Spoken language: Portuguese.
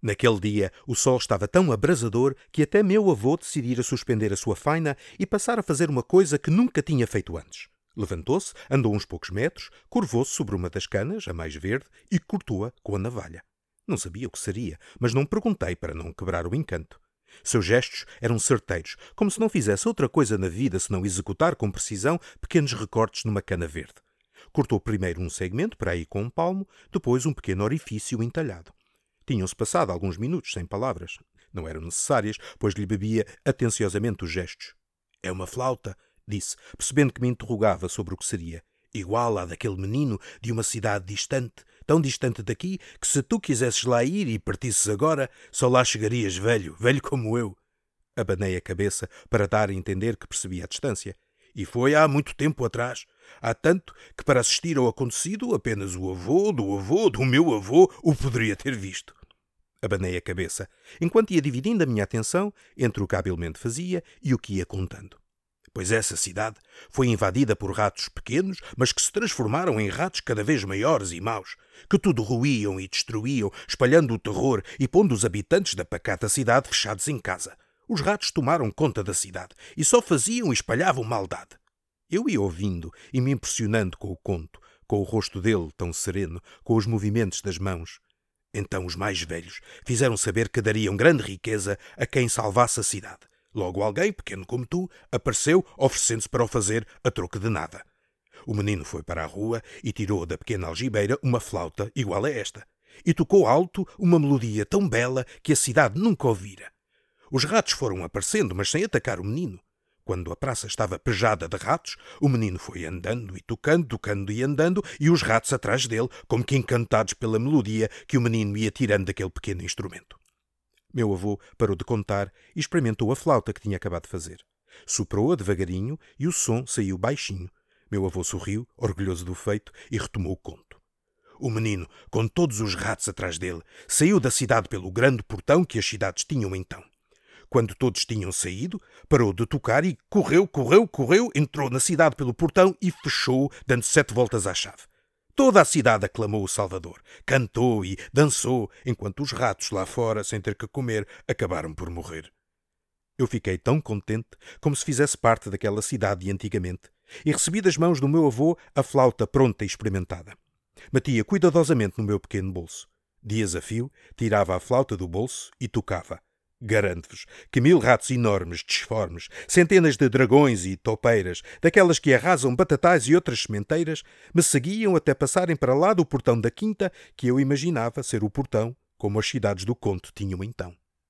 Naquele dia, o sol estava tão abrasador que até meu avô decidira suspender a sua faina e passar a fazer uma coisa que nunca tinha feito antes. Levantou-se, andou uns poucos metros, curvou-se sobre uma das canas, a mais verde, e cortou-a com a navalha. Não sabia o que seria, mas não perguntei para não quebrar o encanto. Seus gestos eram certeiros, como se não fizesse outra coisa na vida senão executar com precisão pequenos recortes numa cana verde. Cortou primeiro um segmento, para aí com um palmo, depois um pequeno orifício entalhado. Tinham-se passado alguns minutos sem palavras. Não eram necessárias, pois lhe bebia atenciosamente os gestos. É uma flauta, disse, percebendo que me interrogava sobre o que seria. Igual à daquele menino de uma cidade distante, tão distante daqui que se tu quisesses lá ir e partisses agora, só lá chegarias velho, velho como eu. Abanei a cabeça para dar a entender que percebia a distância. E foi há muito tempo atrás. Há tanto que, para assistir ao acontecido, apenas o avô do avô do meu avô o poderia ter visto. Abanei a cabeça, enquanto ia dividindo a minha atenção entre o que habilmente fazia e o que ia contando. Pois essa cidade foi invadida por ratos pequenos, mas que se transformaram em ratos cada vez maiores e maus, que tudo ruíam e destruíam, espalhando o terror e pondo os habitantes da pacata cidade fechados em casa. Os ratos tomaram conta da cidade e só faziam e espalhavam maldade. Eu ia ouvindo e me impressionando com o conto, com o rosto dele tão sereno, com os movimentos das mãos. Então os mais velhos fizeram saber que dariam grande riqueza a quem salvasse a cidade. Logo alguém, pequeno como tu, apareceu, oferecendo-se para o fazer a troco de nada. O menino foi para a rua e tirou da pequena algibeira uma flauta igual a esta, e tocou alto uma melodia tão bela que a cidade nunca ouvira. Os ratos foram aparecendo, mas sem atacar o menino. Quando a praça estava pejada de ratos, o menino foi andando e tocando, tocando e andando, e os ratos atrás dele, como que encantados pela melodia que o menino ia tirando daquele pequeno instrumento. Meu avô parou de contar e experimentou a flauta que tinha acabado de fazer. Soprou-a devagarinho e o som saiu baixinho. Meu avô sorriu, orgulhoso do feito, e retomou o conto. O menino, com todos os ratos atrás dele, saiu da cidade pelo grande portão que as cidades tinham então. Quando todos tinham saído, parou de tocar e correu, correu, correu, entrou na cidade pelo portão e fechou, dando sete voltas à chave. Toda a cidade aclamou o Salvador, cantou e dançou, enquanto os ratos lá fora, sem ter que comer, acabaram por morrer. Eu fiquei tão contente como se fizesse parte daquela cidade de antigamente, e recebi das mãos do meu avô a flauta pronta e experimentada. Metia cuidadosamente no meu pequeno bolso. Dias a fio, tirava a flauta do bolso e tocava. Garanto-vos que mil ratos enormes, disformes, centenas de dragões e topeiras, daquelas que arrasam batatais e outras sementeiras, me seguiam até passarem para lá do portão da quinta, que eu imaginava ser o portão como as cidades do conto tinham então.